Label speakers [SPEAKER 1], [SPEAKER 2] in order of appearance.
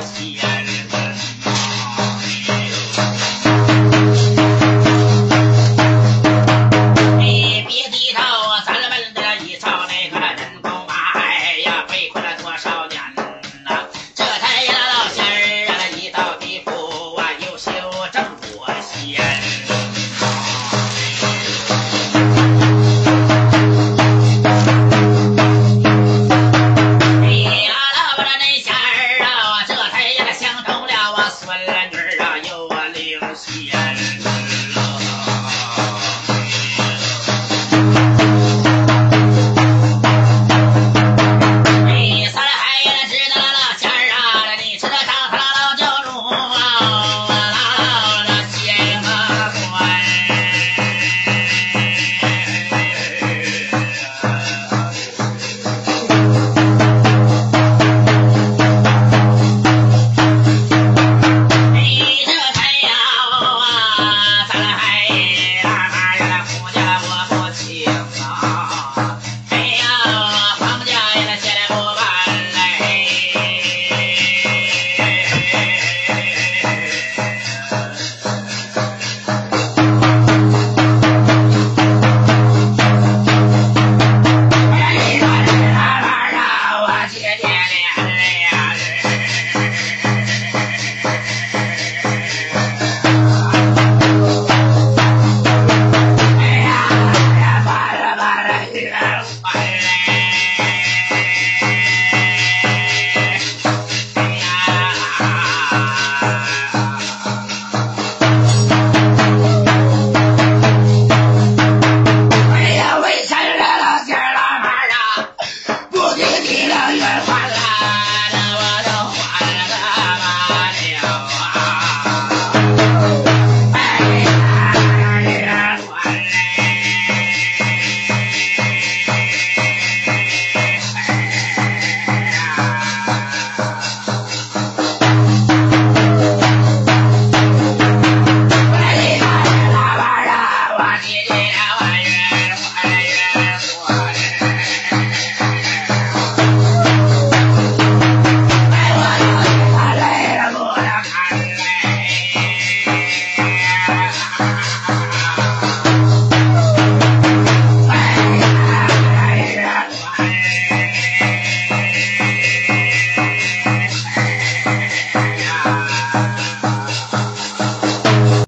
[SPEAKER 1] Yes, sky.